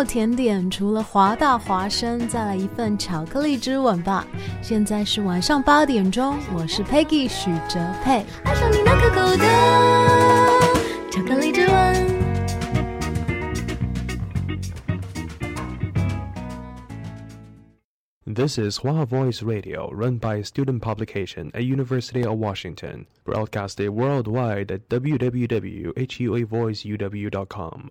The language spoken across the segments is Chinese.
后甜点除了华大华生，再来一份巧克力之吻吧。现在是晚上八点钟，我是 Peggy 许哲佩。爱上你那可口的巧克力之吻。This is Hua Voice Radio, run by a student publication at University of Washington, broadcasted worldwide at www.huavoiceuw.com.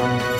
Thank you.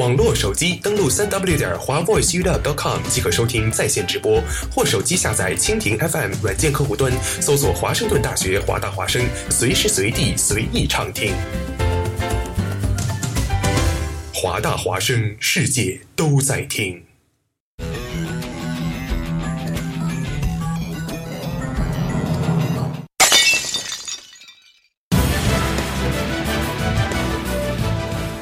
网络手机登录三 w 点华 voiceuw.com 即可收听在线直播，或手机下载蜻蜓 FM 软件客户端，搜索华盛顿大学华大华声，随时随地随意畅听。华大华声，世界都在听。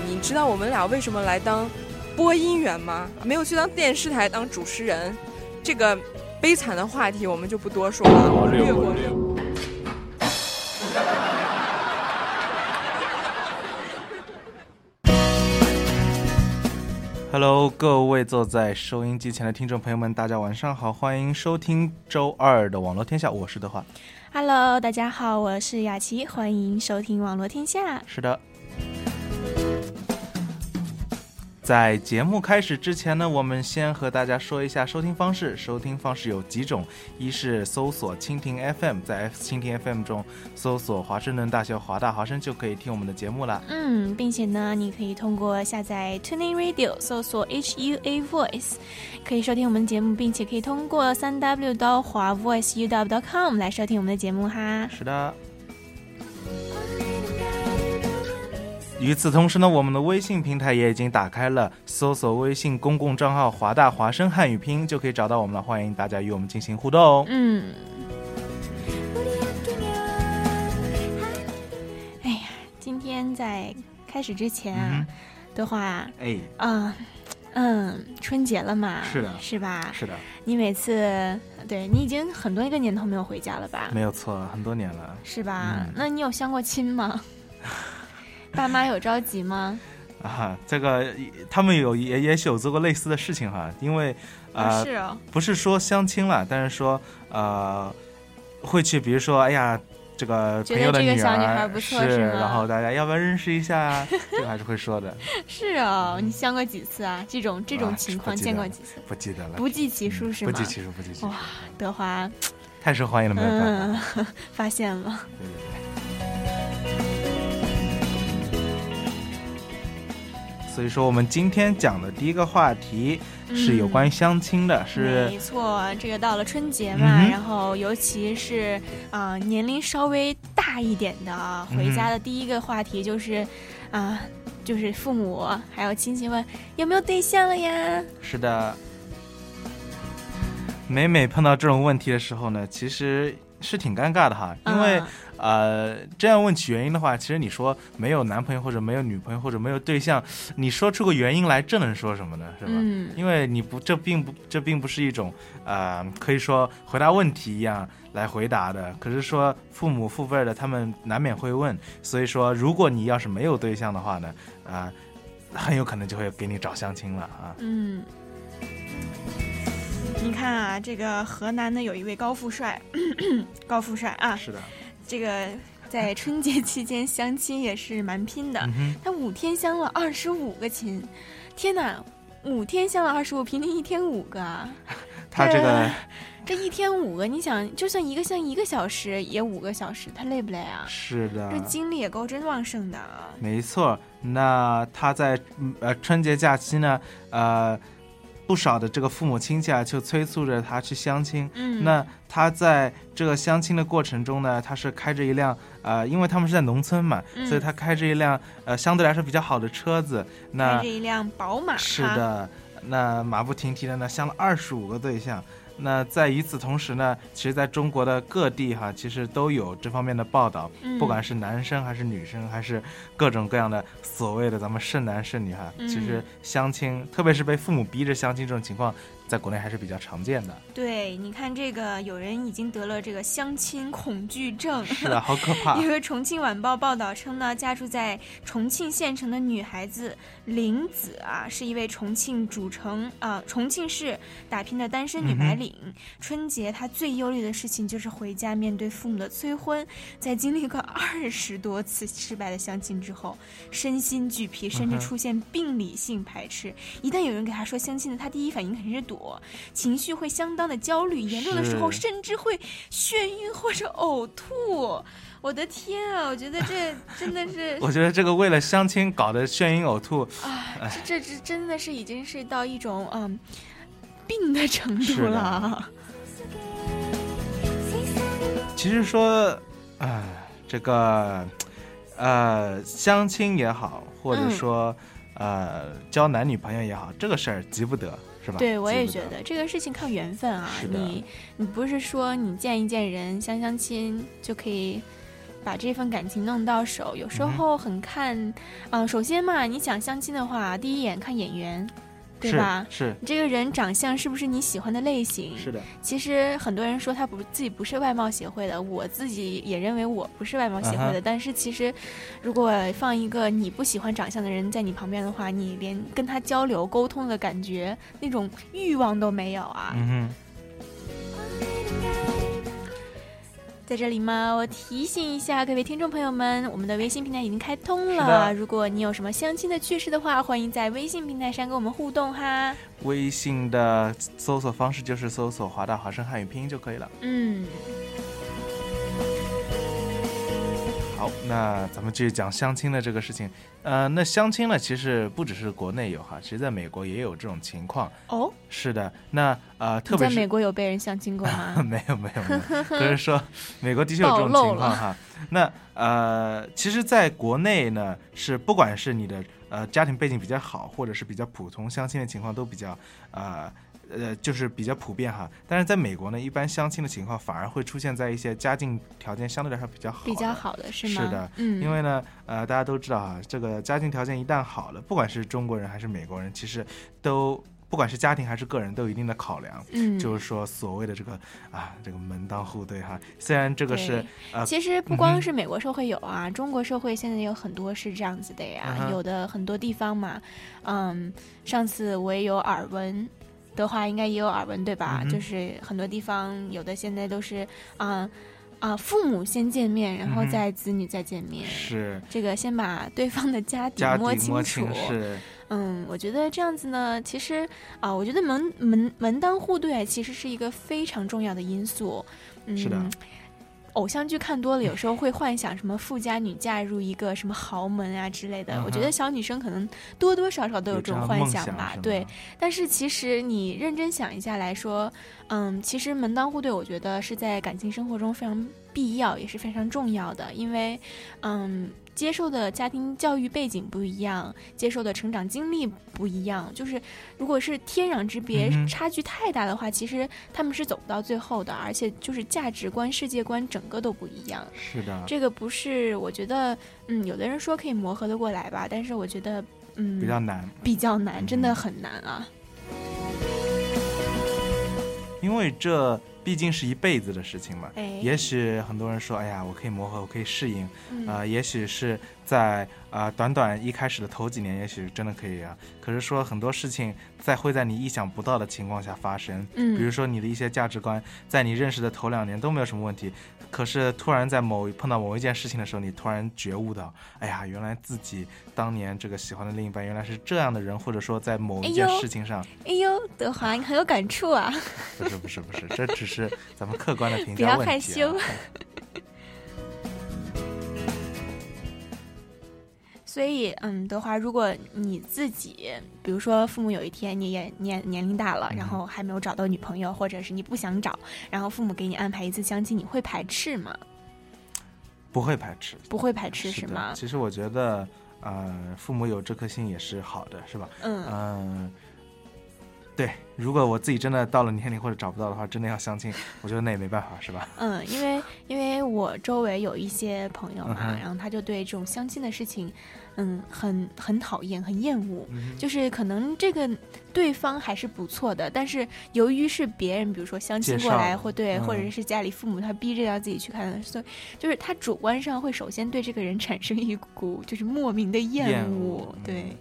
你知道我们俩为什么来当播音员吗？没有去当电视台当主持人，这个悲惨的话题我们就不多说了，略过。Hello，各位坐在收音机前的听众朋友们，大家晚上好，欢迎收听周二的网络天下，我是德华。Hello，大家好，我是雅琪，欢迎收听网络天下。是的。在节目开始之前呢，我们先和大家说一下收听方式。收听方式有几种：一是搜索蜻蜓 FM，在蜻蜓 FM 中搜索华盛顿大学华大华生就可以听我们的节目了。嗯，并且呢，你可以通过下载 Tuning Radio 搜索 HUA Voice，可以收听我们的节目，并且可以通过三 W 到华 voiceuw.com 来收听我们的节目哈。是的。与此同时呢，我们的微信平台也已经打开了，搜索微信公共账号“华大华声汉语拼音”就可以找到我们了。欢迎大家与我们进行互动。哦嗯。哎呀，今天在开始之前啊，嗯、的话，哎，嗯嗯，春节了嘛，是的，是吧？是的。你每次对你已经很多一个年头没有回家了吧？没有错，很多年了，是吧？嗯、那你有相过亲吗？爸妈有着急吗？啊，这个他们有也也许有做过类似的事情哈，因为啊，是哦，不是说相亲了，但是说呃，会去比如说，哎呀，这个朋友的女儿是，然后大家要不要认识一下？这个还是会说的。是哦，你相过几次啊？这种这种情况见过几次？不记得了，不计其数是吗？不计其数，不计其数。哇，德华，太受欢迎了，没有办法，发现了。对对对。所以说，我们今天讲的第一个话题是有关于相亲的，是没错。这个到了春节嘛，然后尤其是啊年龄稍微大一点的，回家的第一个话题就是啊，就是父母还有亲戚问有没有对象了呀？是的。每每碰到这种问题的时候呢，其实是挺尴尬的哈，因为。呃，这样问起原因的话，其实你说没有男朋友或者没有女朋友或者没有对象，你说出个原因来，这能说什么呢？是吧？嗯。因为你不，这并不，这并不是一种呃，可以说回答问题一样来回答的。可是说父母父辈的，他们难免会问。所以说，如果你要是没有对象的话呢，啊，很有可能就会给你找相亲了啊。嗯。你看啊，这个河南的有一位高富帅，高富帅啊。是的。这个在春节期间相亲也是蛮拼的，他五天相了二十五个亲，天哪，五天相了二十五，平均一天五个啊，他这个这一天五个，你想就算一个相一个小时也五个小时，他累不累啊？是的，这精力也够真旺盛的啊。没错，那他在呃春节假期呢，呃。不少的这个父母亲戚啊，就催促着他去相亲。嗯，那他在这个相亲的过程中呢，他是开着一辆呃，因为他们是在农村嘛，所以他开着一辆呃相对来说比较好的车子。那开着一辆宝马。是的，那马不停蹄的呢，相了二十五个对象。那在与此同时呢，其实在中国的各地哈，其实都有这方面的报道，不管是男生还是女生，还是各种各样的所谓的咱们剩男剩女哈，其实相亲，特别是被父母逼着相亲这种情况。在国内还是比较常见的。对，你看这个，有人已经得了这个相亲恐惧症，是的，好可怕。因为重庆晚报报道称呢，家住在重庆县城的女孩子林子啊，是一位重庆主城啊，重庆市打拼的单身女白领。春节她最忧虑的事情就是回家面对父母的催婚。在经历过二十多次失败的相亲之后，身心俱疲，甚至出现病理性排斥。一旦有人给她说相亲的，她第一反应肯定是躲。情绪会相当的焦虑，严重的时候甚至会眩晕或者呕吐。我的天啊，我觉得这 真的是……我觉得这个为了相亲搞得眩晕呕吐，啊，这这真的是已经是到一种嗯病的程度了。其实说，啊，这个呃，相亲也好，或者说呃，交男女朋友也好，这个事儿急不得。是吧？对，我也觉得这个事情靠缘分啊。你你不是说你见一见人、相相亲就可以把这份感情弄到手？有时候很看，嗯，首先嘛，你想相亲的话，第一眼看眼缘。对吧？是你这个人长相是不是你喜欢的类型？是的。其实很多人说他不自己不是外貌协会的，我自己也认为我不是外貌协会的。但是其实，如果放一个你不喜欢长相的人在你旁边的话，你连跟他交流沟通的感觉那种欲望都没有啊。嗯哼。在这里嘛，我提醒一下各位听众朋友们，我们的微信平台已经开通了。如果你有什么相亲的趣事的话，欢迎在微信平台上跟我们互动哈。微信的搜索方式就是搜索“华大华声汉语拼音”就可以了。嗯。好，那咱们继续讲相亲的这个事情。呃，那相亲呢，其实不只是国内有哈，其实在美国也有这种情况。哦，是的。那呃，特别在美国有被人相亲过吗？没有，没有，没有。可是说，美国的确有这种情况哈。那呃，其实，在国内呢，是不管是你的呃家庭背景比较好，或者是比较普通，相亲的情况都比较呃。呃，就是比较普遍哈，但是在美国呢，一般相亲的情况反而会出现在一些家境条件相对来说比较好、比较好的是吗？是的，嗯，因为呢，呃，大家都知道啊，这个家境条件一旦好了，不管是中国人还是美国人，其实都不管是家庭还是个人，都有一定的考量。嗯，就是说所谓的这个啊，这个门当户对哈，虽然这个是呃，其实不光是美国社会有啊，中国社会现在有很多是这样子的呀，有的很多地方嘛，嗯，上次我也有耳闻。的话，应该也有耳闻，对吧？就是很多地方有的现在都是啊啊，父母先见面，然后再子女再见面。是这个先把对方的家底摸清楚。是嗯，我觉得这样子呢，其实啊，我觉得门门门当户对其实是一个非常重要的因素。嗯，是的。偶像剧看多了，有时候会幻想什么富家女嫁入一个什么豪门啊之类的。我觉得小女生可能多多少少都有这种幻想吧。对，但是其实你认真想一下来说，嗯，其实门当户对，我觉得是在感情生活中非常必要，也是非常重要的，因为，嗯。接受的家庭教育背景不一样，接受的成长经历不一样，就是如果是天壤之别，差距太大的话，其实他们是走不到最后的，而且就是价值观、世界观整个都不一样。是的，这个不是我觉得，嗯，有的人说可以磨合的过来吧，但是我觉得，嗯，比较难，比较难，真的很难啊。因为这。毕竟是一辈子的事情嘛，也许很多人说，哎呀，我可以磨合，我可以适应，啊，也许是在啊短短一开始的头几年，也许真的可以啊。可是说很多事情在会在你意想不到的情况下发生，嗯，比如说你的一些价值观，在你认识的头两年都没有什么问题。可是突然在某碰到某一件事情的时候，你突然觉悟到，哎呀，原来自己当年这个喜欢的另一半原来是这样的人，或者说在某一件事情上，哎呦，德华，你很有感触啊！不是不是不是，这只是咱们客观的评价问题。不要害羞。所以，嗯，德华，如果你自己，比如说父母有一天你也年年龄大了，然后还没有找到女朋友，或者是你不想找，然后父母给你安排一次相亲，你会排斥吗？不会排斥，不会排斥是吗？其实我觉得，呃，父母有这颗心也是好的，是吧？嗯嗯。对，如果我自己真的到了年龄或者找不到的话，真的要相亲，我觉得那也没办法，是吧？嗯，因为因为我周围有一些朋友嘛，然后他就对这种相亲的事情，嗯，很很讨厌，很厌恶。就是可能这个对方还是不错的，但是由于是别人，比如说相亲过来，或对，或者是家里父母他逼着要自己去看，所以就是他主观上会首先对这个人产生一股就是莫名的厌恶，对。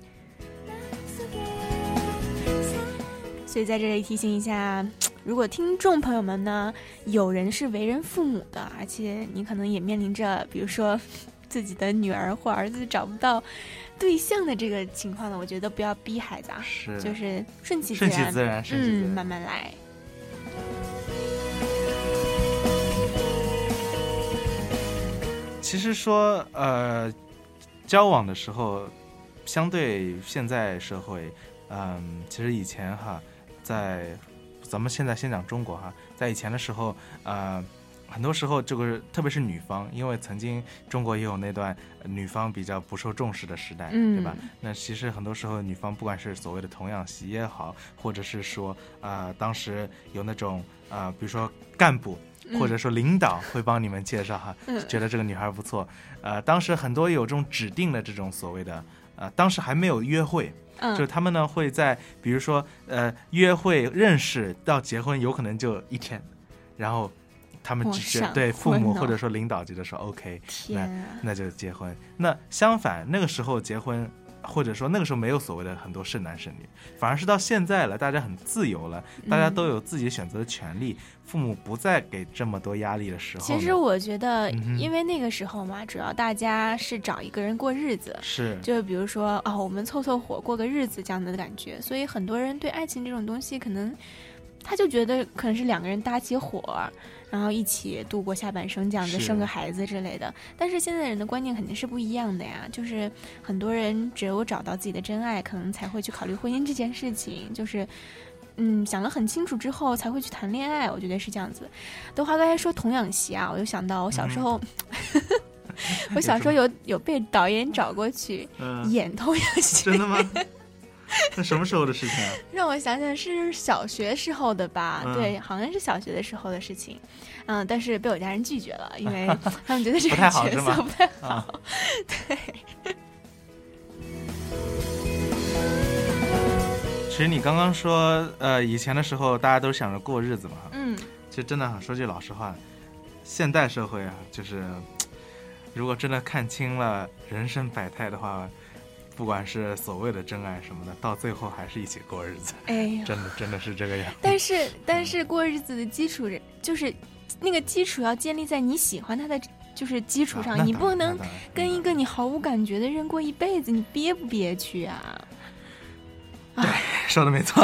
所以在这里提醒一下，如果听众朋友们呢，有人是为人父母的，而且你可能也面临着，比如说自己的女儿或儿子找不到对象的这个情况呢，我觉得不要逼孩子啊，是，就是顺其自然，顺其自然，嗯，慢慢来。其实说，呃，交往的时候，相对现在社会，嗯，其实以前哈。在咱们现在先讲中国哈，在以前的时候，呃，很多时候这个特别是女方，因为曾经中国也有那段女方比较不受重视的时代，对吧？那其实很多时候女方不管是所谓的童养媳也好，或者是说啊，当时有那种啊，比如说干部或者说领导会帮你们介绍哈，觉得这个女孩不错，呃，当时很多有这种指定的这种所谓的，呃，当时还没有约会。就是他们呢会在，比如说，呃，约会认识到结婚有可能就一天，然后他们只是对父母或者说领导觉得说 OK，那那就结婚。那相反，那个时候结婚。或者说那个时候没有所谓的很多剩男剩女，反而是到现在了，大家很自由了，大家都有自己选择的权利，父母不再给这么多压力的时候。其实我觉得，因为那个时候嘛，主要大家是找一个人过日子，是，就比如说啊，我们凑凑火过个日子这样的感觉，所以很多人对爱情这种东西，可能他就觉得可能是两个人搭起伙。然后一起度过下半生，这样子生个孩子之类的。但是现在人的观念肯定是不一样的呀，就是很多人只有找到自己的真爱，可能才会去考虑婚姻这件事情。就是，嗯，想了很清楚之后才会去谈恋爱。我觉得是这样子。德华刚才说童养媳啊，我就想到我小时候，我小时候有有被导演找过去演童养媳，真的吗？那什么时候的事情啊？让我想想，是小学时候的吧？对，好像是小学的时候的事情。嗯，但是被我家人拒绝了，因为 他们觉得这个角色不太好。对。其实你刚刚说，呃，以前的时候大家都想着过日子嘛。嗯。其实真的说句老实话，现代社会啊，就是如果真的看清了人生百态的话，不管是所谓的真爱什么的，到最后还是一起过日子。哎，真的真的是这个样。但是但是过日子的基础就是那个基础要建立在你喜欢他的就是基础上，你不能跟一个你毫无感觉的人过一辈子，你憋不憋屈啊？对，说的没错。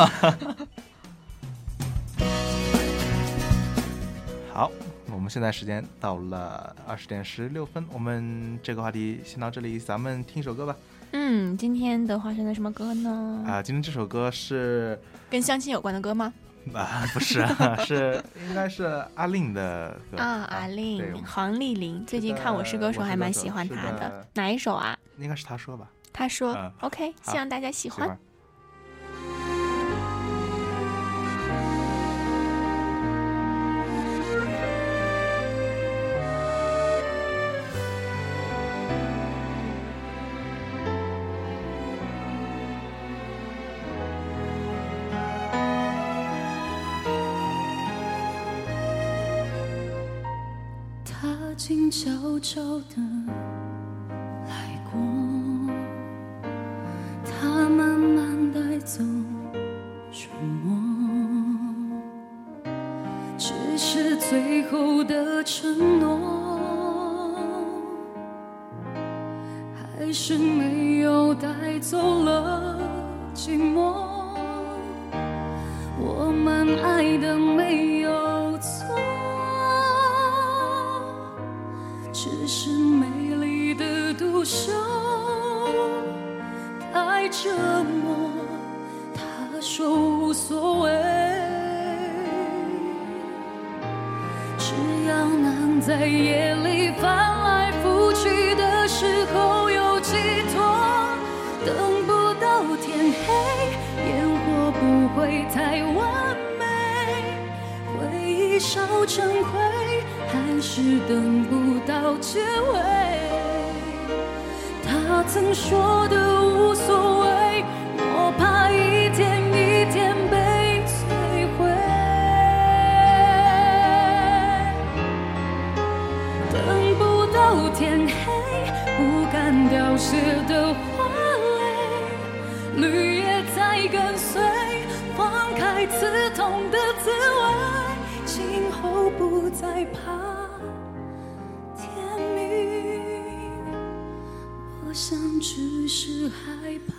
好，我们现在时间到了二十点十六分，我们这个话题先到这里，咱们听首歌吧。嗯，今天的话选的什么歌呢？啊，今天这首歌是跟相亲有关的歌吗？啊，不是，是应该是阿令的歌啊，阿令，黄丽玲，最近看《我是歌手》还蛮喜欢她的，哪一首啊？应该是他说吧。他说：“OK，希望大家喜欢。”他静悄悄地来过，他慢慢带走沉默，只是最后的承诺，还是没有带走了寂寞。我们爱的结尾。他曾说是害怕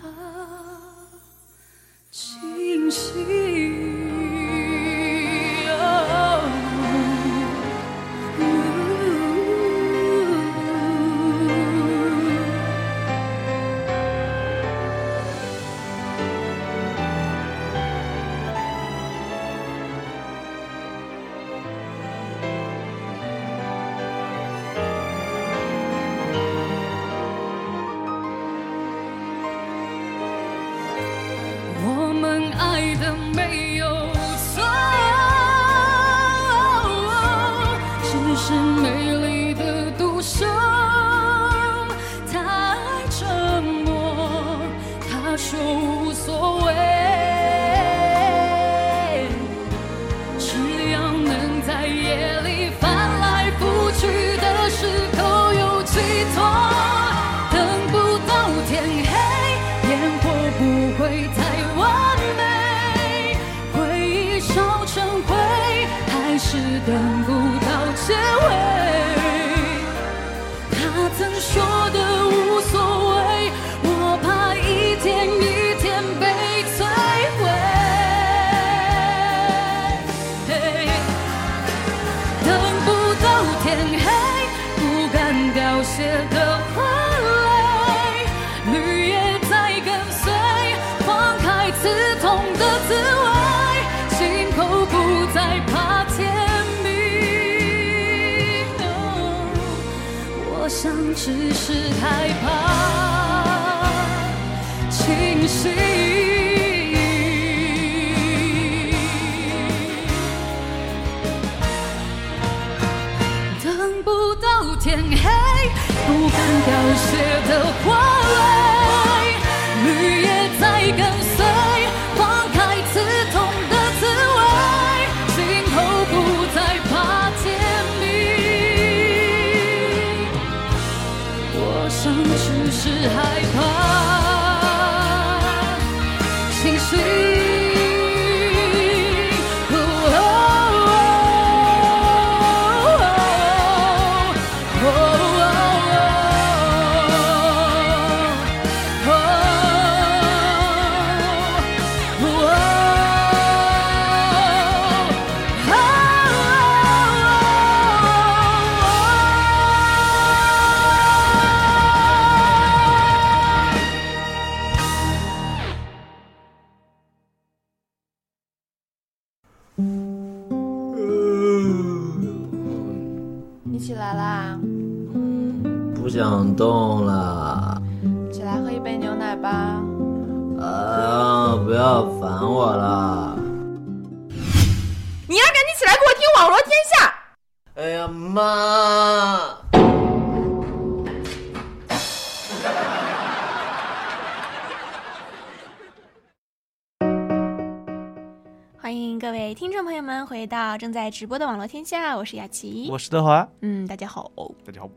回到正在直播的网络天下，我是雅琪，我是德华。嗯，大家好，大家好。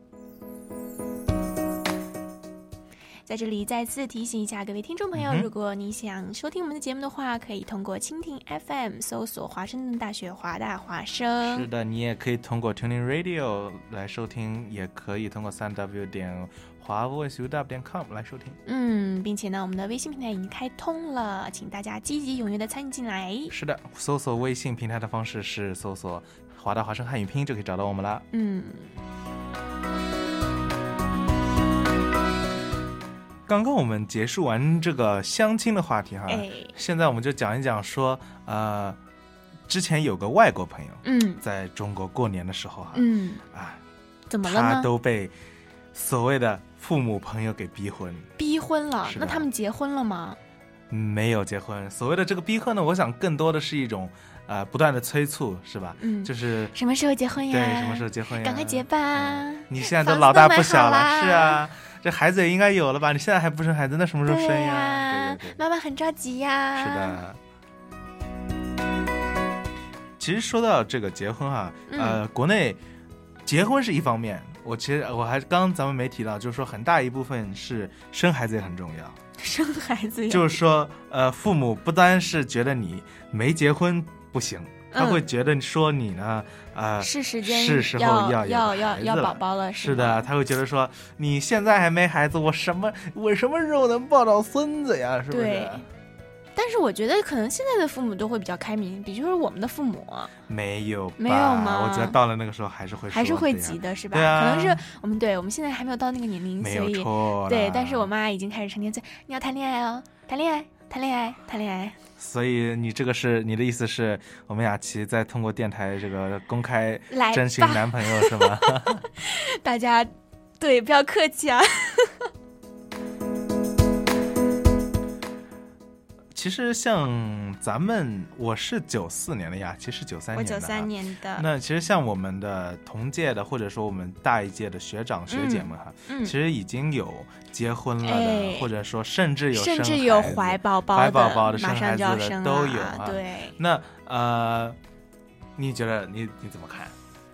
在这里再次提醒一下各位听众朋友，嗯、如果你想收听我们的节目的话，可以通过蜻蜓 FM 搜索华盛顿大学华大华声。是的，你也可以通过 Tuning Radio 来收听，也可以通过三 W 点华 voice u w 点 com 来收听。嗯，并且呢，我们的微信平台已经开通了，请大家积极踊跃的参与进来。是的，搜索微信平台的方式是搜索华大华生汉语拼音就可以找到我们了。嗯。刚刚我们结束完这个相亲的话题哈，哎，现在我们就讲一讲说，呃，之前有个外国朋友，嗯，在中国过年的时候哈，嗯，啊，怎么了呢？他都被所谓的父母朋友给逼婚，逼婚了？那他们结婚了吗？没有结婚。所谓的这个逼婚呢，我想更多的是一种呃不断的催促，是吧？嗯，就是什么时候结婚呀？对，什么时候结婚呀？赶快结吧！你现在都老大不小了，是啊。这孩子也应该有了吧？你现在还不生孩子，那什么时候生呀？呀对对对，妈妈很着急呀。是的。其实说到这个结婚哈，嗯、呃，国内结婚是一方面，我其实我还刚刚咱们没提到，就是说很大一部分是生孩子也很重要。生孩子就是说，呃，父母不单是觉得你没结婚不行。他会觉得说你呢，呃，是时间是时候要要要要宝宝了，是的，他会觉得说你现在还没孩子，我什么我什么时候能抱到孙子呀？是不是？对。但是我觉得可能现在的父母都会比较开明，比如说我们的父母，没有没有吗？我觉得到了那个时候还是会还是会急的，是吧？可能是我们对我们现在还没有到那个年龄，没有错。对，但是我妈已经开始成天催你要谈恋爱哦，谈恋爱，谈恋爱，谈恋爱。所以你这个是你的意思是我们雅琪在通过电台这个公开征询男朋友是吗？大家对不要客气啊。其实像咱们，我是九四年的呀，其实九三年的。我九三年的。那其实像我们的同届的，或者说我们大一届的学长学姐们哈，嗯、其实已经有结婚了的，哎、或者说甚至有甚至有怀宝宝的，怀宝宝的、生孩子的都有啊。对。那呃，你觉得你你怎么看？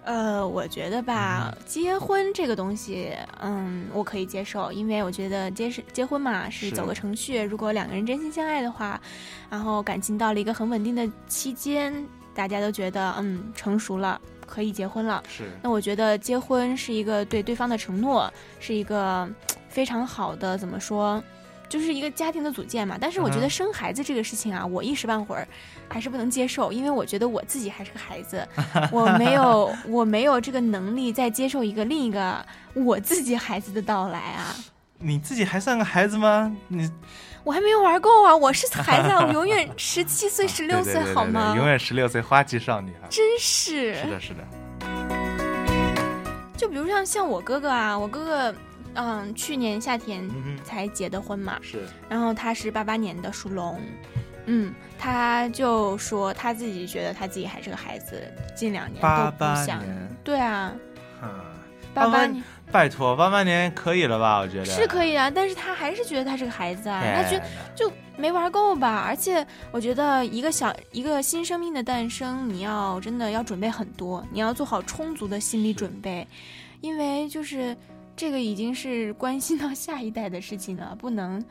呃，我觉得吧，嗯、结婚这个东西，嗯，我可以接受，因为我觉得结是结婚嘛，是走个程序。如果两个人真心相爱的话，然后感情到了一个很稳定的期间，大家都觉得嗯成熟了，可以结婚了。是。那我觉得结婚是一个对对方的承诺，是一个非常好的怎么说，就是一个家庭的组建嘛。但是我觉得生孩子这个事情啊，嗯、我一时半会儿。还是不能接受，因为我觉得我自己还是个孩子，我没有我没有这个能力再接受一个另一个我自己孩子的到来啊。你自己还算个孩子吗？你 我还没有玩够啊！我是孩子，啊，我永远十七岁、十六岁，对对对对好吗？永远十六岁，花季少女啊！真是。是的，是的。就比如像像我哥哥啊，我哥哥。嗯，去年夏天才结的婚嘛，是。然后他是八八年的，属龙。嗯，他就说他自己觉得他自己还是个孩子，近两年都不想。对啊，嗯，八八年，拜托，八八年可以了吧？我觉得是可以啊，但是他还是觉得他是个孩子啊，哎、他觉得就没玩够吧。而且我觉得一个小一个新生命的诞生，你要真的要准备很多，你要做好充足的心理准备，因为就是这个已经是关系到下一代的事情了，不能。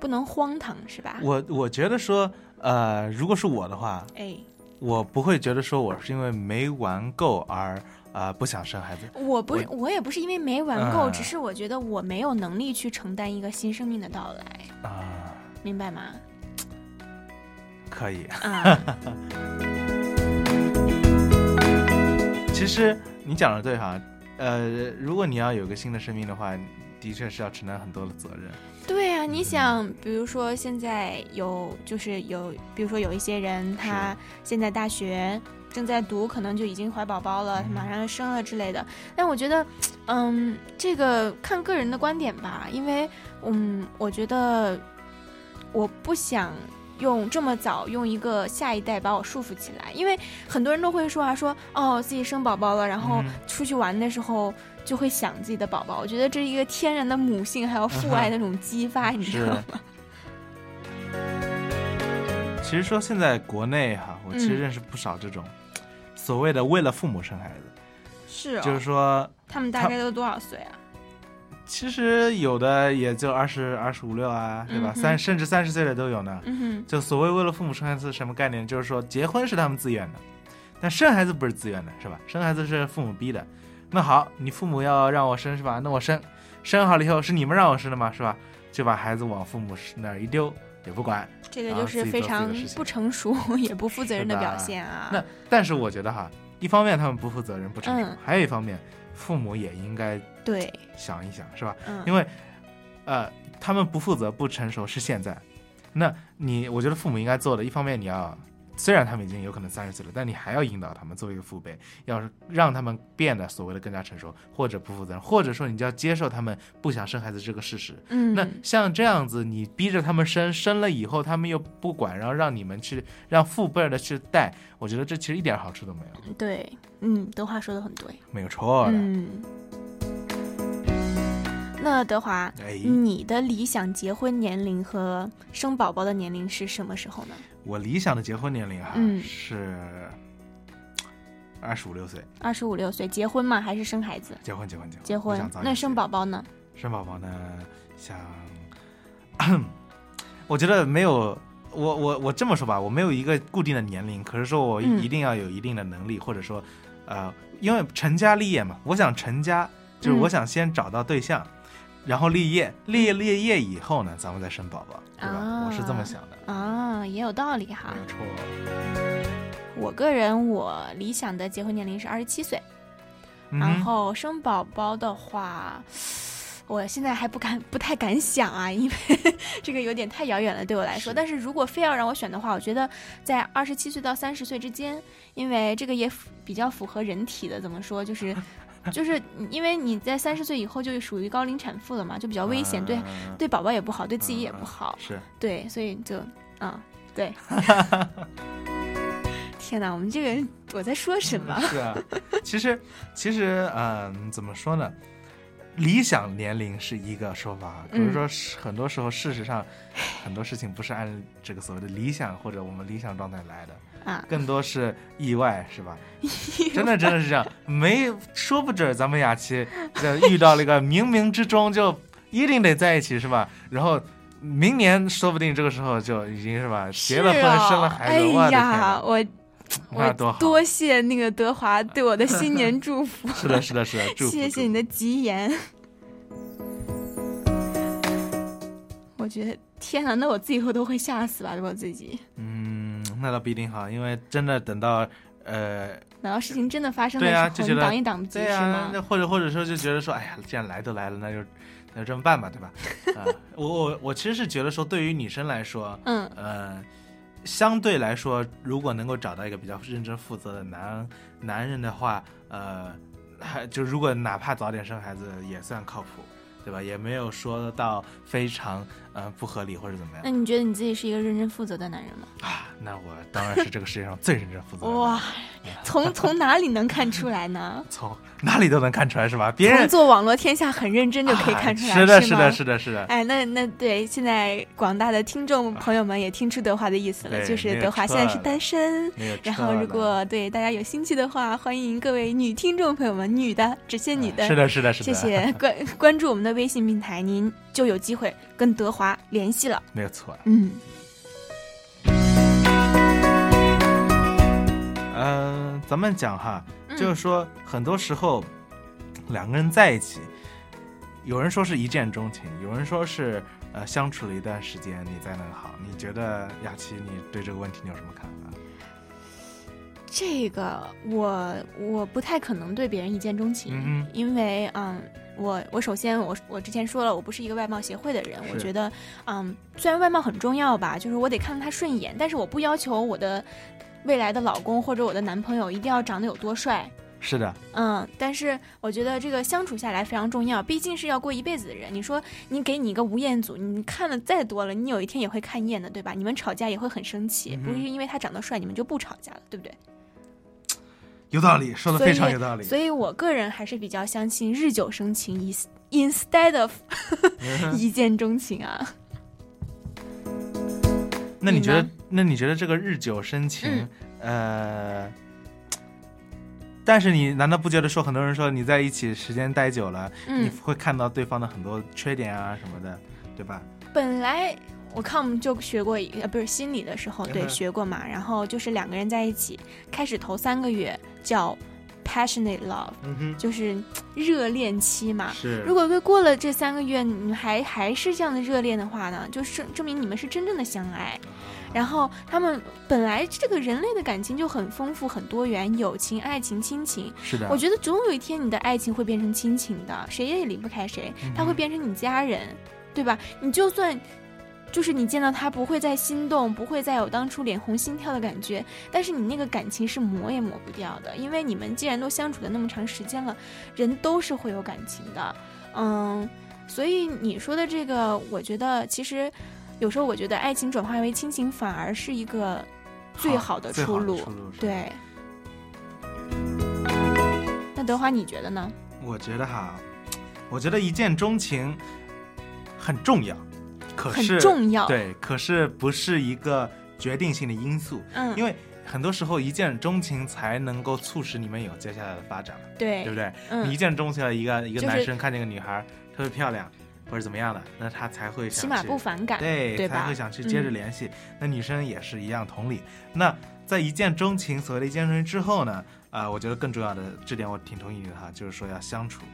不能荒唐是吧？我我觉得说，呃，如果是我的话，哎，我不会觉得说我是因为没玩够而呃不想生孩子。我不是，我也不是因为没玩够，嗯只是我觉得我没有能力去承担一个新生命的到来啊，明白吗？可以啊。其实你讲的对哈，呃，如果你要有个新的生命的话，的确是要承担很多的责任。对啊，你想，比如说现在有，就是有，比如说有一些人，他现在大学正在读，可能就已经怀宝宝了，他马上要生了之类的。但我觉得，嗯，这个看个人的观点吧，因为，嗯，我觉得我不想用这么早用一个下一代把我束缚起来，因为很多人都会说啊，说哦自己生宝宝了，然后出去玩的时候就会想自己的宝宝。我觉得这是一个天然的母性还有父爱那种激发，你知道吗？其实说现在国内哈，我其实认识不少这种所谓的为了父母生孩子，是，就是说他们大概都多少岁啊？其实有的也就二十二十五六啊，对吧？三甚至三十岁的都有呢。嗯哼，就所谓为了父母生孩子什么概念？就是说结婚是他们自愿的，但生孩子不是自愿的，是吧？生孩子是父母逼的。那好，你父母要让我生是吧？那我生，生好了以后是你们让我生的吗？是吧？就把孩子往父母那儿一丢。也不管，这个就是非常不成熟 也不负责任的表现啊。那但是我觉得哈，一方面他们不负责任不成熟，还有一方面父母也应该对想一想，是吧？嗯，因为呃，他们不负责不成熟是现在，那你我觉得父母应该做的一方面你要。虽然他们已经有可能三十岁了，但你还要引导他们作为一个父辈，要是让他们变得所谓的更加成熟，或者不负责任，或者说你就要接受他们不想生孩子这个事实。嗯，那像这样子，你逼着他们生，生了以后他们又不管，然后让你们去让父辈的去带，我觉得这其实一点好处都没有。对，嗯，德华说的很对，没有错的。嗯，那德华，你的理想结婚年龄和生宝宝的年龄是什么时候呢？我理想的结婚年龄哈是二十五六岁。二十五六岁结婚吗？还是生孩子？结婚，结婚，结婚。结婚。那生宝宝呢？生宝宝呢？想，我觉得没有。我我我这么说吧，我没有一个固定的年龄，可是说我一定要有一定的能力，或者说，呃，因为成家立业嘛，我想成家，就是我想先找到对象，然后立业，立业立业以后呢，咱们再生宝宝，对吧？我是这么想的。啊，也有道理哈。没错。我个人我理想的结婚年龄是二十七岁，然后生宝宝的话。我现在还不敢，不太敢想啊，因为 这个有点太遥远了，对我来说。但是如果非要让我选的话，我觉得在二十七岁到三十岁之间，因为这个也比较符合人体的，怎么说，就是，就是因为你在三十岁以后就属于高龄产妇了嘛，就比较危险，对，对宝宝也不好，对自己也不好，是 对，所以就，啊，对。天哪，我们这个我在说什么？是啊，其实，其实，嗯，怎么说呢？理想年龄是一个说法，可是说很多时候，事实上很多事情不是按这个所谓的理想或者我们理想状态来的啊，更多是意外，是吧？真的真的是这样，没说不准咱们雅琪遇到了一个冥冥之中就一定得在一起，是吧？然后明年说不定这个时候就已经是吧，结了婚生了孩子，哎呀，我。我多多谢那个德华对我的新年祝福。是的，是的，是的，谢谢你的吉言。我觉得天哪，那我自己会都会吓死吧？我自己。嗯，那倒不一定哈，因为真的等到呃，等到事情真的发生的时候，就觉得挡一挡不及是吗？那或者或者说就觉得说，哎呀，既然来都来了，那就那就这么办吧，对吧？啊，我我我其实是觉得说，对于女生来说，嗯呃。相对来说，如果能够找到一个比较认真负责的男男人的话，呃，还就如果哪怕早点生孩子也算靠谱，对吧？也没有说到非常呃不合理或者怎么样。那你觉得你自己是一个认真负责的男人吗？啊，那我当然是这个世界上最认真负责的。哇，从从哪里能看出来呢？从。哪里都能看出来是吧？别人做网络天下很认真就可以看出来，是的，是的，是的，是的。哎，那那对，现在广大的听众朋友们也听出德华的意思了，就是德华现在是单身。然后如果对大家有兴趣的话，欢迎各位女听众朋友们，女的只限女的。是的，是的，是的。谢谢 关关注我们的微信平台，您就有机会跟德华联系了。没有错。嗯。嗯，咱们讲哈。就是说，很多时候两个人在一起，有人说是一见钟情，有人说是呃相处了一段时间，你再那个好。你觉得雅琪，你对这个问题你有什么看法？这个我我不太可能对别人一见钟情，因为嗯，我我首先我我之前说了，我不是一个外貌协会的人，我觉得嗯，虽然外貌很重要吧，就是我得看他顺眼，但是我不要求我的。未来的老公或者我的男朋友一定要长得有多帅。是的，嗯，但是我觉得这个相处下来非常重要，毕竟是要过一辈子的人。你说你给你一个吴彦祖，你看的再多了，你有一天也会看厌的，对吧？你们吵架也会很生气，不是因为他长得帅，你们就不吵架了，对不对？有道理，说的非常有道理。所以我个人还是比较相信日久生情，instead of 一见钟情啊。那你觉得？那你觉得这个日久生情，呃？但是你难道不觉得说很多人说你在一起时间待久了，你会看到对方的很多缺点啊什么的，对吧？本来我看我们就学过，呃，不是心理的时候，对，学过嘛。然后就是两个人在一起，开始头三个月叫 passionate love，就是热恋期嘛。是。如果过了这三个月，你还还是这样的热恋的话呢，就是证明你们是真正的相爱。然后他们本来这个人类的感情就很丰富很多元，友情、爱情、亲情。是的。我觉得总有一天你的爱情会变成亲情的，谁也离不开谁，他会变成你家人，对吧？你就算就是你见到他不会再心动，不会再有当初脸红心跳的感觉，但是你那个感情是磨也磨不掉的，因为你们既然都相处了那么长时间了，人都是会有感情的，嗯。所以你说的这个，我觉得其实。有时候我觉得爱情转化为亲情反而是一个最好的出路。对。那德华你觉得呢？我觉得哈，我觉得一见钟情很重要，可是重要对，可是不是一个决定性的因素。嗯。因为很多时候一见钟情才能够促使你们有接下来的发展。对。对不对？嗯。一见钟情的一个一个男生看见个女孩特别漂亮。或者怎么样的，那他才会起码不反感，对，对才会想去接着联系。那女生也是一样，同理。那在一见钟情，所谓的一见钟情之后呢？啊，我觉得更重要的这点我挺同意你的哈，就是说要相处。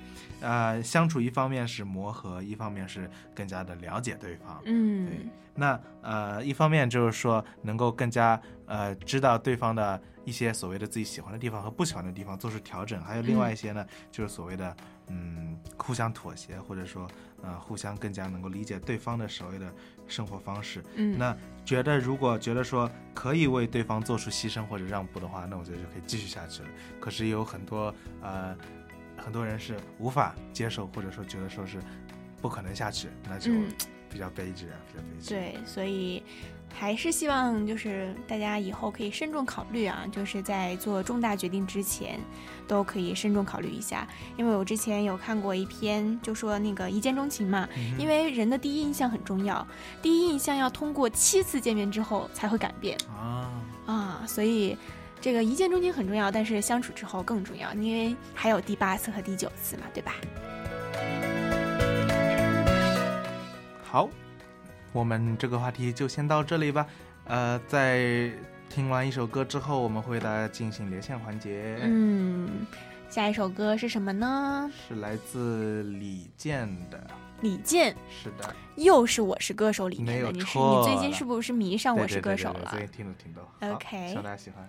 呃，相处一方面是磨合，一方面是更加的了解对方。嗯，对。那呃，一方面就是说能够更加呃知道对方的一些所谓的自己喜欢的地方和不喜欢的地方，做出调整。还有另外一些呢，就是所谓的嗯互相妥协，或者说。呃，互相更加能够理解对方的所谓的生活方式。嗯，那觉得如果觉得说可以为对方做出牺牲或者让步的话，那我觉得就可以继续下去了。可是有很多呃很多人是无法接受，或者说觉得说是不可能下去，那就比较悲剧啊，比较悲剧。对，所以。还是希望就是大家以后可以慎重考虑啊，就是在做重大决定之前，都可以慎重考虑一下。因为我之前有看过一篇，就说那个一见钟情嘛，因为人的第一印象很重要，第一印象要通过七次见面之后才会改变啊啊，所以这个一见钟情很重要，但是相处之后更重要，因为还有第八次和第九次嘛，对吧？好。我们这个话题就先到这里吧。呃，在听完一首歌之后，我们会为大家进行连线环节。嗯，下一首歌是什么呢？是来自李健的。李健是的，又是《我是歌手》里面的。你是你最近是不是迷上《我是歌手》了？最近听了挺多。OK，希望大家喜欢。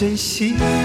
珍惜。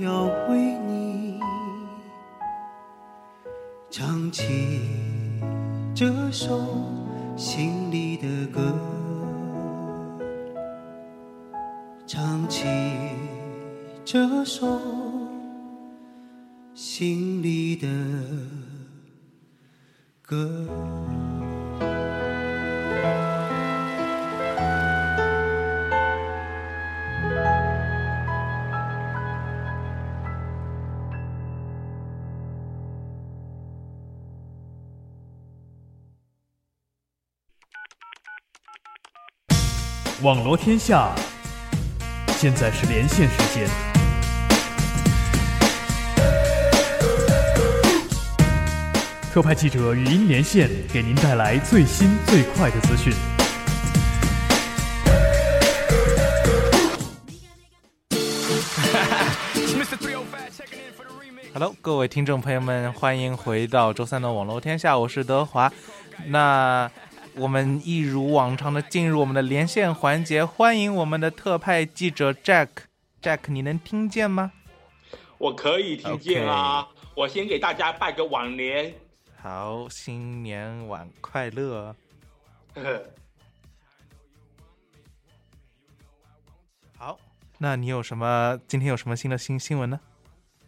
要为你唱起这首心里的歌，唱起这首心里的歌。网罗天下，现在是连线时间。特派记者语音连线，给您带来最新最快的资讯。Hello，各位听众朋友们，欢迎回到周三的网络天下，我是德华。那我们一如往常的进入我们的连线环节，欢迎我们的特派记者 Jack。Jack，你能听见吗？我可以听见啊。我先给大家拜个晚年。好，新年晚快乐。好，那你有什么？今天有什么新的新新闻呢？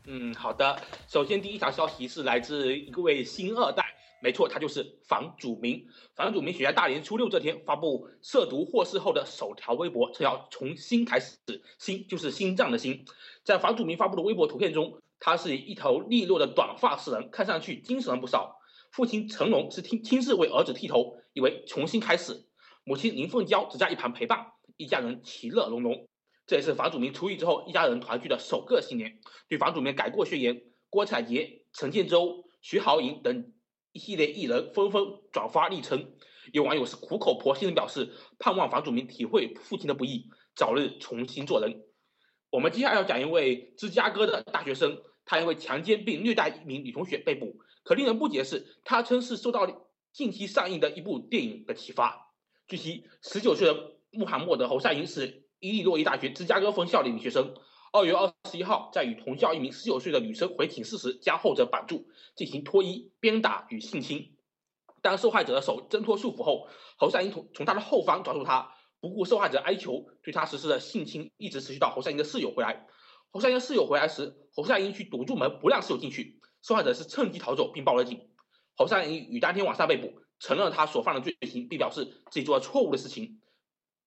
嗯，好的。首先，第一条消息是来自一位新二代，没错，他就是房祖名。房祖名选在大年初六这天发布涉毒获释后的首条微博，这要从心开始，心就是心脏的心。在房祖名发布的微博图片中，他是一头利落的短发诗人，看上去精神了不少。父亲成龙是亲亲自为儿子剃头，以为重新开始；母亲林凤娇只在一旁陪伴，一家人其乐融融。这也是房祖名出狱之后一家人团聚的首个新年。对房祖名改过宣言，郭采洁、陈建州、徐濠萦等一系列艺人纷纷转发力称。有网友是苦口婆心的表示，盼望房祖名体会父亲的不易，早日重新做人。我们接下来要讲一位芝加哥的大学生，他因为强奸并虐待一名女同学被捕。可令人不解的是，他称是受到近期上映的一部电影的启发。据悉，十九岁的穆罕默德·侯赛因是伊利诺伊大学芝加哥分校的女学生。二月二十一号，在与同校一名十九岁的女生回寝室时，将后者绑住，进行脱衣、鞭打与性侵。当受害者的手挣脱束缚后，侯赛因从从他的后方抓住他，不顾受害者哀求，对他实施了性侵，一直持续到侯赛因的室友回来。侯赛因的室友回来时，侯赛因去堵住门，不让室友进去。受害者是趁机逃走，并报了警。侯赛因于当天晚上被捕，承认了他所犯的罪行，并表示自己做了错误的事情。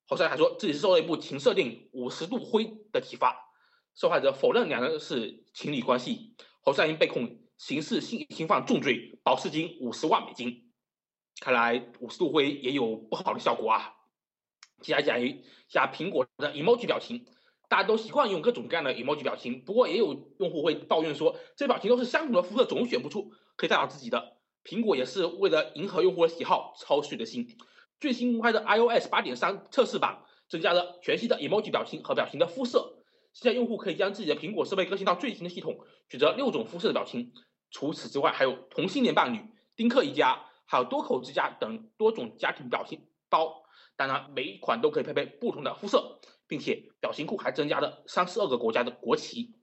侯赛还说自己是受了一部情色电影《五十度灰》的启发。受害者否认两人是情侣关系。侯赛因被控刑事性侵犯重罪，保释金五十万美金。看来五十度灰也有不好的效果啊！接下来讲一下苹果的 emoji 表情，大家都习惯用各种各样的 emoji 表情，不过也有用户会抱怨说，这表情都是相同的肤色，总选不出可以代表自己的。苹果也是为了迎合用户的喜好，操碎了心。最新公开的 iOS 八点三测试版增加了全新的 emoji 表情和表情的肤色，现在用户可以将自己的苹果设备更新到最新的系统，选择六种肤色的表情。除此之外，还有同性恋伴侣、丁克一家。还有多口之家等多种家庭表情包，当然每一款都可以配备不同的肤色，并且表情库还增加了三十二个国家的国旗。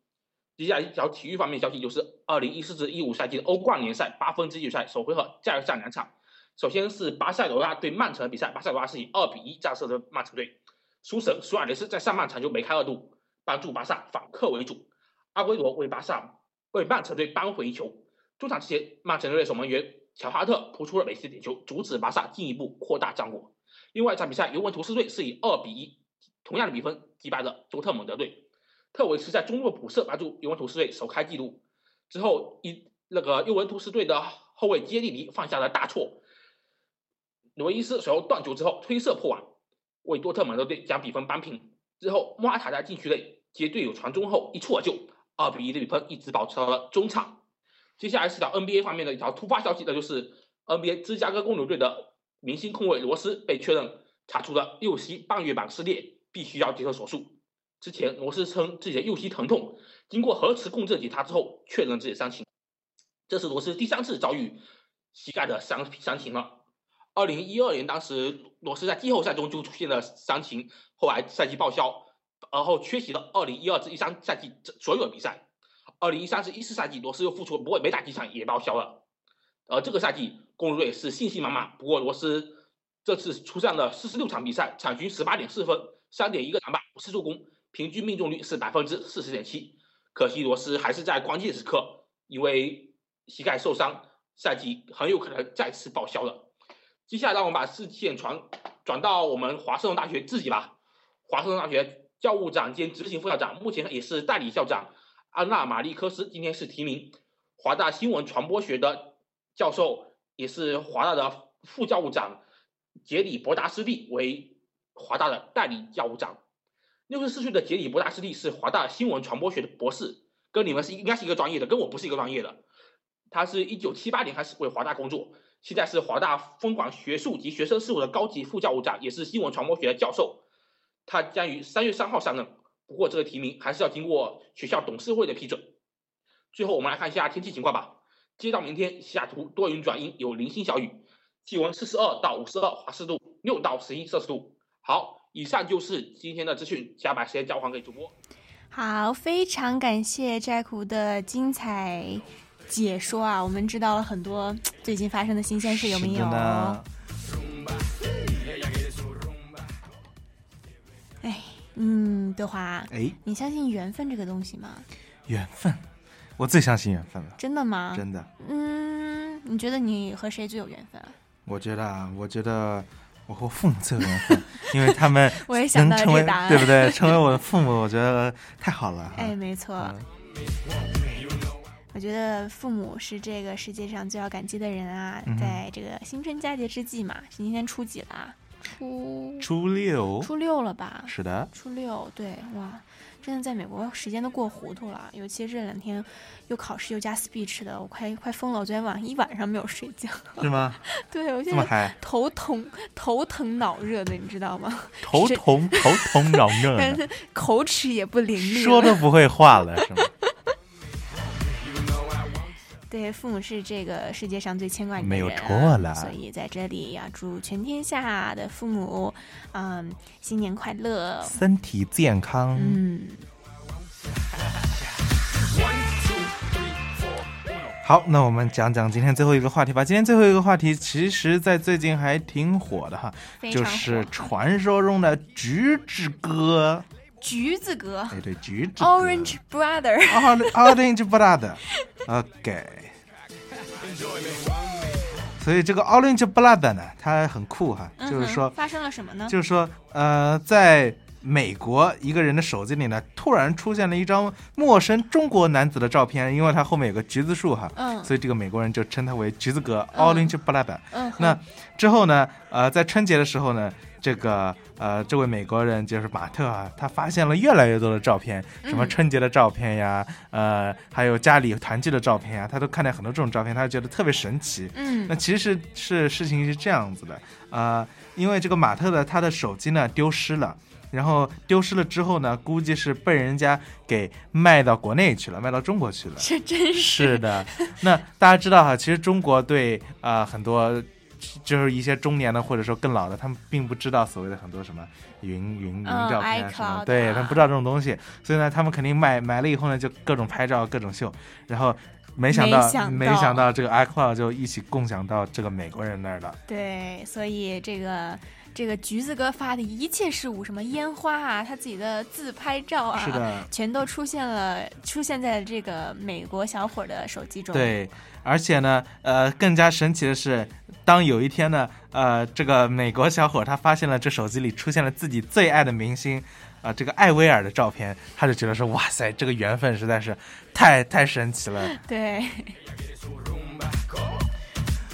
接下来一条体育方面消息，就是二零一四至一五赛季的欧冠联赛八分之一决赛首回合加上两场。首先是巴塞罗那对曼城的比赛，巴塞罗那是以二比一战胜了曼城队。苏神苏亚雷斯在上半场就梅开二度，帮助巴萨反客为主。阿圭罗为巴萨为曼城队扳回一球。中场之前，曼城队守门员。乔哈特扑出了梅西点球，阻止巴萨进一步扩大战果。另外一场比赛，尤文图斯队是以二比一同样的比分击败了多特蒙德队。特维斯在中路补射，帮助尤文图斯队首开纪录。之后，一那个尤文图斯队的后卫杰利尼犯下了大错，罗伊斯随后断球之后推射破网，为多特蒙德队将比分扳平。之后，莫拉塔在禁区内接队友传中后一蹴而就，二比一的比分一直保持到了中场。接下来是条 NBA 方面的一条突发消息，那就是 NBA 芝加哥公牛队的明星控卫罗斯被确认查出了右膝半月板撕裂，必须要接受手术。之前罗斯称自己的右膝疼痛，经过核磁共振检查之后确认自己的伤情。这是罗斯第三次遭遇膝盖的伤伤情了。二零一二年，当时罗斯在季后赛中就出现了伤情，后来赛季报销，而后缺席了二零一二至一三赛季所有的比赛。二零一三至一四赛季，罗斯又复出，不过没打几场也报销了。而这个赛季，公牛队是信心满满。不过罗斯这次出战了四十六场比赛，场均十八点四分，三点一个篮板，五次助攻，平均命中率是百分之四十点七。可惜罗斯还是在关键时刻因为膝盖受伤，赛季很有可能再次报销了。接下来让我们把视线传转到我们华盛顿大学自己吧。华盛顿大学教务长兼执行副校长，目前也是代理校长。安娜·玛丽科斯今天是提名华大新闻传播学的教授，也是华大的副教务长杰里·伯达斯蒂为华大的代理教务长。六十四岁的杰里·伯达斯蒂是华大新闻传播学的博士，跟你们是应该是一个专业的，跟我不是一个专业的。他是一九七八年开始为华大工作，现在是华大分管学术及学生事务的高级副教务长，也是新闻传播学的教授。他将于三月三号上任。不过这个提名还是要经过学校董事会的批准。最后我们来看一下天气情况吧。接到明天西雅图多云转阴，有零星小雨，气温四十二到五十二华氏度，六到十一摄氏度。好，以上就是今天的资讯，下把时间交还给主播。好，非常感谢寨苦的精彩解说啊！我们知道了很多最近发生的新鲜事，有没有？哎嗯，德华，哎，你相信缘分这个东西吗？缘分，我最相信缘分了。真的吗？真的。嗯，你觉得你和谁最有缘分？我觉得啊，我觉得我和父母最有缘分，因为他们我也想到成为答案，对不对？成为我的父母，我觉得太好了。哎，没错。觉得父母是这个世界上最要感激的人啊，嗯在这个新春佳节之际嘛，今天初几啦？初初六，初六了吧？是的，初六，对，哇，真的在美国时间都过糊涂了，尤其是这两天又考试又加 speech 的，我快快疯了，我昨天晚上一晚上没有睡觉。是吗？对，我现在这么嗨头疼头疼脑热的，你知道吗？头疼头疼脑热的，口齿也不伶俐，说都不会话了，是吗？对，父母是这个世界上最牵挂你的没有错了所以在这里要祝全天下的父母，嗯，新年快乐，身体健康。嗯。好，那我们讲讲今天最后一个话题吧。今天最后一个话题，其实在最近还挺火的哈，就是传说中的橘子哥。橘子哥哎，对，橘子，Orange Brother，Orange Blood。OK。所以这个 Orange Blood 呢，它很酷哈，嗯就是说发生了什么呢？就是说，呃，在美国一个人的手机里呢，突然出现了一张陌生中国男子的照片，因为他后面有个橘子树哈，嗯所以这个美国人就称他为橘子哥、嗯 Orange Blood。嗯那之后呢，呃，在春节的时候呢，这个呃，这位美国人就是马特啊，他发现了越来越多的照片，什么嗯春节的照片呀，呃，还有家里团聚的照片呀，他都看到很多这种照片，他就觉得特别神奇。嗯那其实是是事情是这样子的，呃，因为这个马特的他的手机呢丢失了。然后丢失了之后呢，估计是被人家给卖到国内去了，卖到中国去了。是真是是的，那大家知道哈，其实中国对啊、呃很多就是一些中年的或者说更老的，他们并不知道所谓的很多什么云云云嗯照片啊什么对啊他们不知道这种东西，所以呢，他们肯定买买了以后呢，就各种拍照，各种秀，然后没想到没想到没想到这个 iCloud 就一起共享到这个美国人那儿了。对，所以这个这个橘子哥发的一切事物，什么烟花啊，他自己的自拍照啊，是的全都出现了，出现在这个美国小伙的手机中。，对，而且呢，呃，更加神奇的是，当有一天呢，呃，这个美国小伙他发现了这手机里出现了自己最爱的明星，啊、这个艾薇儿的照片，他就觉得说，哇塞，这个缘分实在是太太神奇了。对，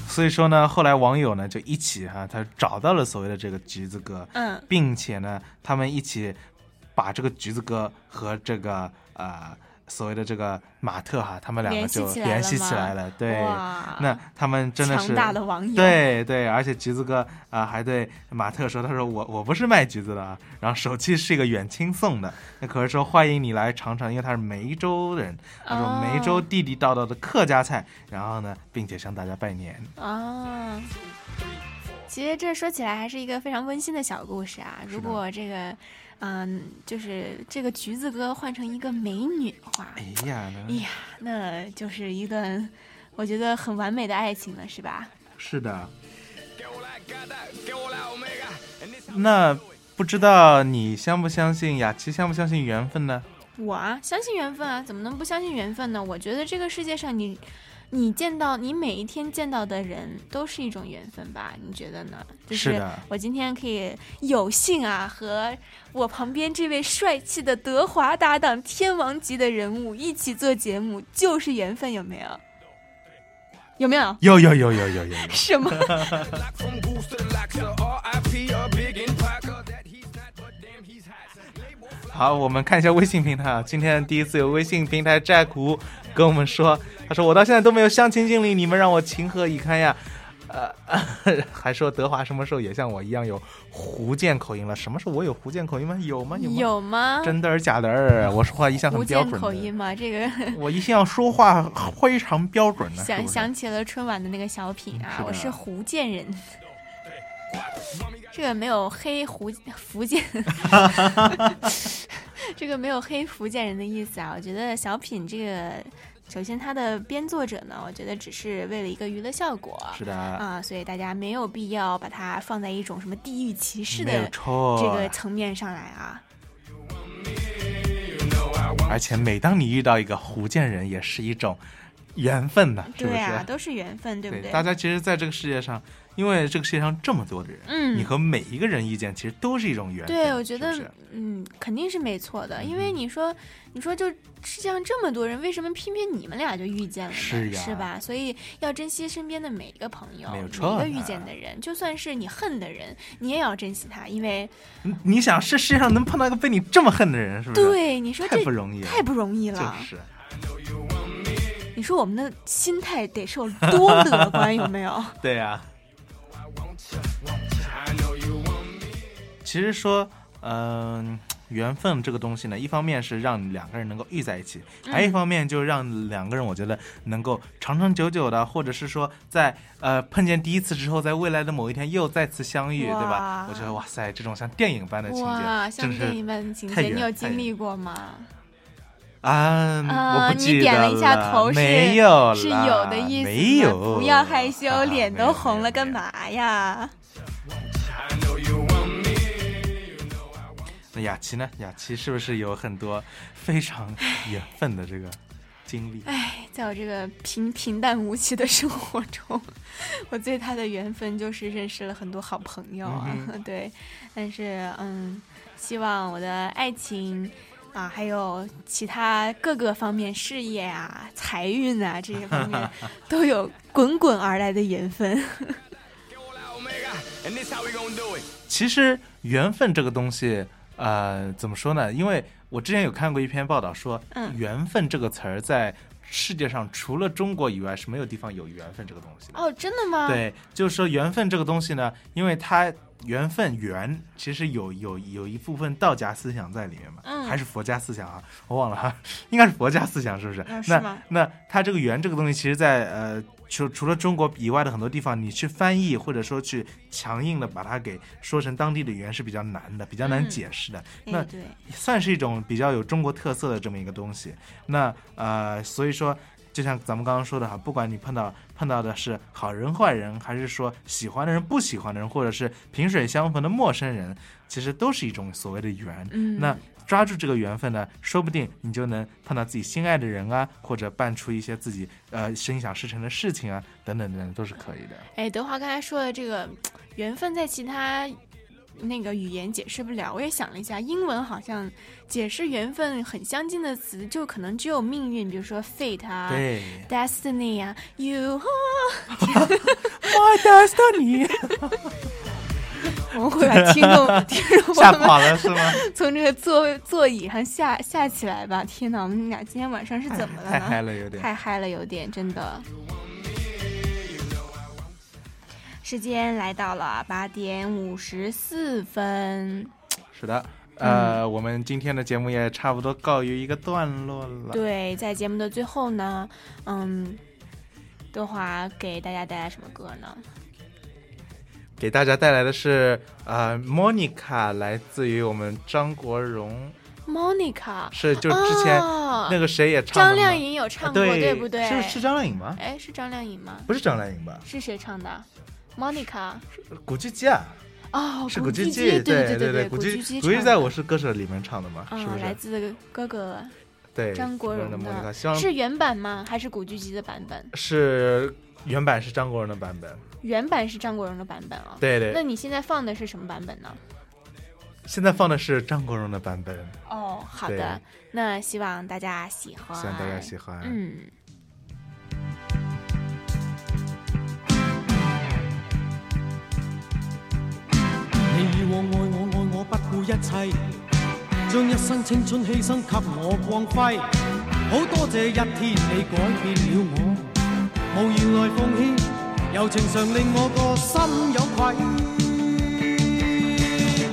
所以说呢，后来网友呢就一起哈、他找到了所谓的这个橘子哥，嗯。并且呢，他们一起把这个橘子哥和这个呃所谓的这个马特哈，他们两个联系就起来了联系起来了。对，那他们真的是强大的网友对对，而且橘子哥啊、还对马特说，他说我我不是卖橘子的啊，然后手机是一个远亲送的，那可是说欢迎你来尝尝，因为他是梅州人，他说梅州哦地地道道的客家菜，然后呢，并且向大家拜年。啊。其实这说起来还是一个非常温馨的小故事啊。如果这个，嗯，就是这个橘子哥换成一个美女的话，哎呀，哎呀，那就是一段我觉得很完美的爱情了，是吧？是的。那不知道你相不相信雅琪相不相信缘分呢？我啊，相信缘分啊，怎么能不相信缘分呢？我觉得这个世界上你，你见到你每一天见到的人都是一种缘分吧？你觉得呢？就是我今天可以有幸啊，和我旁边这位帅气的德华搭档、天王级的人物一起做节目，就是缘分，有没有？有没有？有有有有有有有。什么？好，我们看一下微信平台啊。今天第一次有微信平台寨苦跟我们说，他说我到现在都没有相亲经历，你们让我情何以堪呀？呃，还说德华什么时候也像我一样有福建口音了？什么时候我有福建口音吗？有吗？有吗？有吗？真的儿假的儿？我说话一向很标建准的，口音吗？这个我一向说话非常标准的。想想起了春晚的那个小品啊，是我是福建人。这个没有黑福福建，这个没有黑福建人的意思啊。我觉得小品这个，首先它的编作者呢，我觉得只是为了一个娱乐效果。是的啊，所以大家没有必要把它放在一种什么地域歧视的这个层面上来啊。而且每当你遇到一个福建人，也是一种缘分的，对不是？对啊，都是缘分，对不对？大家其实在这个世界上，因为这个世界上这么多的人，嗯你和每一个人意见其实都是一种缘分。对，我觉得是是嗯，肯定是没错的，因为你说，你说就世界上这么多人，为什么偏偏你们俩就遇见了呢？是呀吧？所以要珍惜身边的每一个朋友，没有错每一个遇见的人，就算是你恨的人，你也要珍惜他，因为你你想，这世界上能碰到一个被你这么恨的人，是不是？对你说太这不容易了，太不容易了。就是。你说我们的心态得是有多 乐观，有没有？对呀、其实说，嗯、缘分这个东西呢，一方面是让两个人能够遇在一起，嗯还有一方面就让两个人，我觉得能够长长久久的，或者是说在呃碰见第一次之后，在未来的某一天又再次相遇，对吧？我觉得哇塞，这种像电影般的情，节，哇像电影般的情节，你有经历过吗？啊，啊，我不记得你点了一下头，是没有是有的意思，没有，不要害羞，啊脸都红了，干嘛呀？那雅琪呢？雅琪是不是有很多非常缘分的这个经历？唉，在我这个平平淡无奇的生活中，我最大的缘分就是认识了很多好朋友啊。嗯 对，但是嗯，希望我的爱情啊，还有其他各个方面事业啊、财运啊这些方面，都有滚滚而来的缘分。其实缘分这个东西，呃，怎么说呢？因为我之前有看过一篇报道说，嗯缘分这个词儿在世界上除了中国以外是没有地方有缘分这个东西的。哦，真的吗？，对，就是说缘分这个东西呢，因为它缘分缘其实有有有一部分道家思想在里面嘛，嗯还是佛家思想啊？我忘了哈，应该是佛家思想是不是？那那它这个缘这个东西，其实在呃除除了中国以外的很多地方，你去翻译或者说去强硬的把它给说成当地的语言是比较难的，比较难嗯解释的。哎那对算是一种比较有中国特色的这么一个东西。那呃，所以说，就像咱们刚刚说的哈，不管你碰到碰到的是好人坏人，还是说喜欢的人不喜欢的人，或者是萍水相逢的陌生人，其实都是一种所谓的缘。嗯那抓住这个缘分呢，说不定你就能碰到自己心爱的人啊，或者办出一些自己呃心想事成的事情啊，等等等等，都是可以的。哎，德华刚才说的这个缘分，在其他那个语言解释不了。我也想了一下，英文好像解释缘分很相近的词，就可能只有命运，比如说 fate 啊对，destiny 啊，you My destiny 我们会把听众 听众吓跑了是吗？从这个座位座椅上下下起来吧！天哪，我们俩今天晚上是怎么了呢？太嗨了有点太嗨了，有点真的。时间来到了八点五十四分，是的，呃，我们今天的节目也差不多告于一个段落了。对，在节目的最后呢，嗯，德华给大家带来什么歌呢？给大家带来的是呃，Monica 来自于我们张国荣，Monica 是就之前哦那个谁也唱张靓颖有唱过，对不对？是是张靓颖吗？哎，是张靓颖吗？不是张靓颖吧？是谁唱的？Monica 古巨基啊，哦，是古巨基，对对对对，古巨基古巨基在《我是歌手》里面唱的嘛，啊是不是来？自哥哥对，张国荣的 Monica，是原版吗？还是古巨基的版本？是原版是张国荣的版本，原版是张国荣的版本啊。对对那你现在放的是什么版本呢？现在放的是张国荣的版本。哦，好的，那希望大家喜欢。希望大家喜欢嗯。你以往愛我愛我不顧一切，將一生青春犧牲給我光輝。好多謝一天你改變了我，无言来奉献，柔情常令我個心有愧。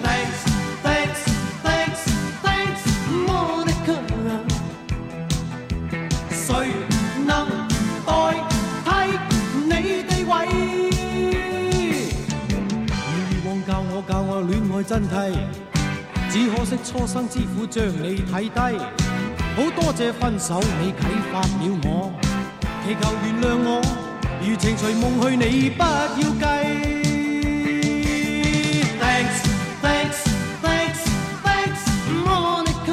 Thanks, thanks, thanks, thanks, Monica。誰能代替你地位？以往教我教我戀愛真谛，只可惜初生之虎將你睇低。好多謝分手你啟發了我，祈求原谅我如情随梦去你不要计。Thanks thanks thanks thanks monica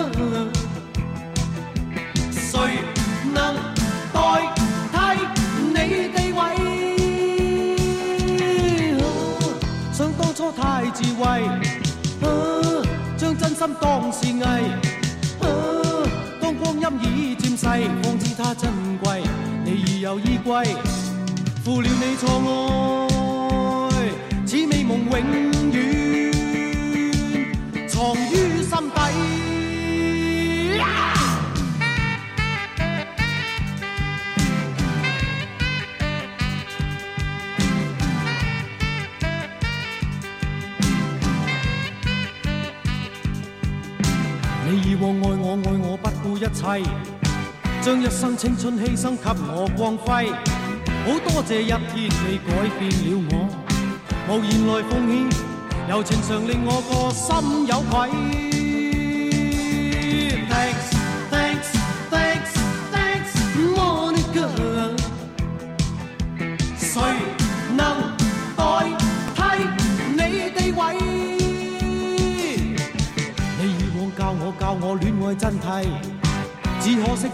谁能代替你地位？想当初太自卫将真心当是伪当光阴已渐逝方知它珍贵。有依归，负了你错爱。生青春牺牲给我光辉，好多谢一天你改变了我，无言来奉献，柔情常令我个心有愧。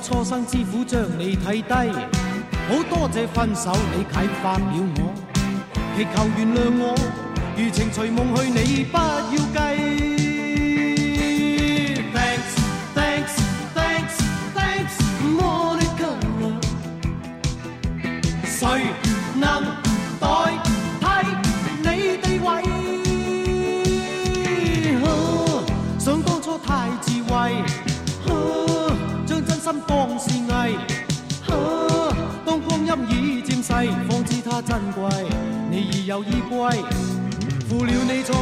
初生之虎将你睇低，好多谢分手你启发了我，祈求原谅我，余情随梦去，你不要介。珍贵，你已有依归，负了你错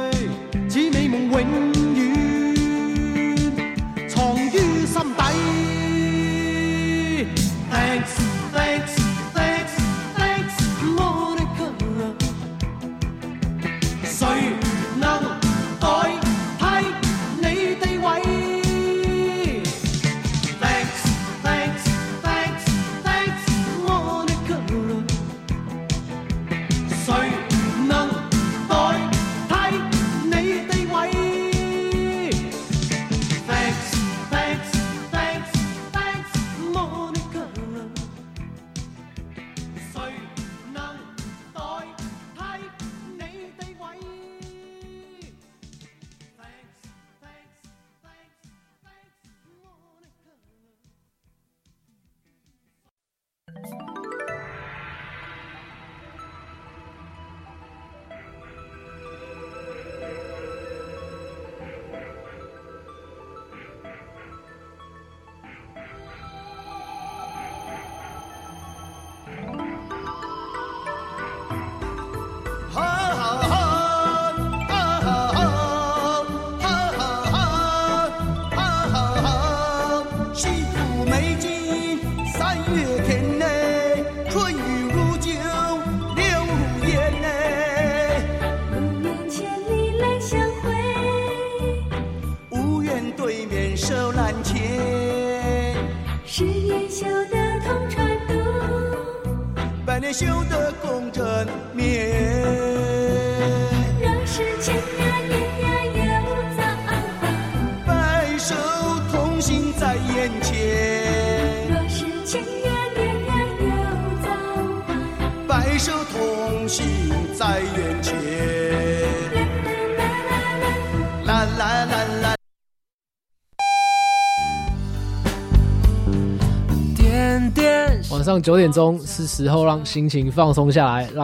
爱，似美梦永。九点钟是时候让心情放松下来让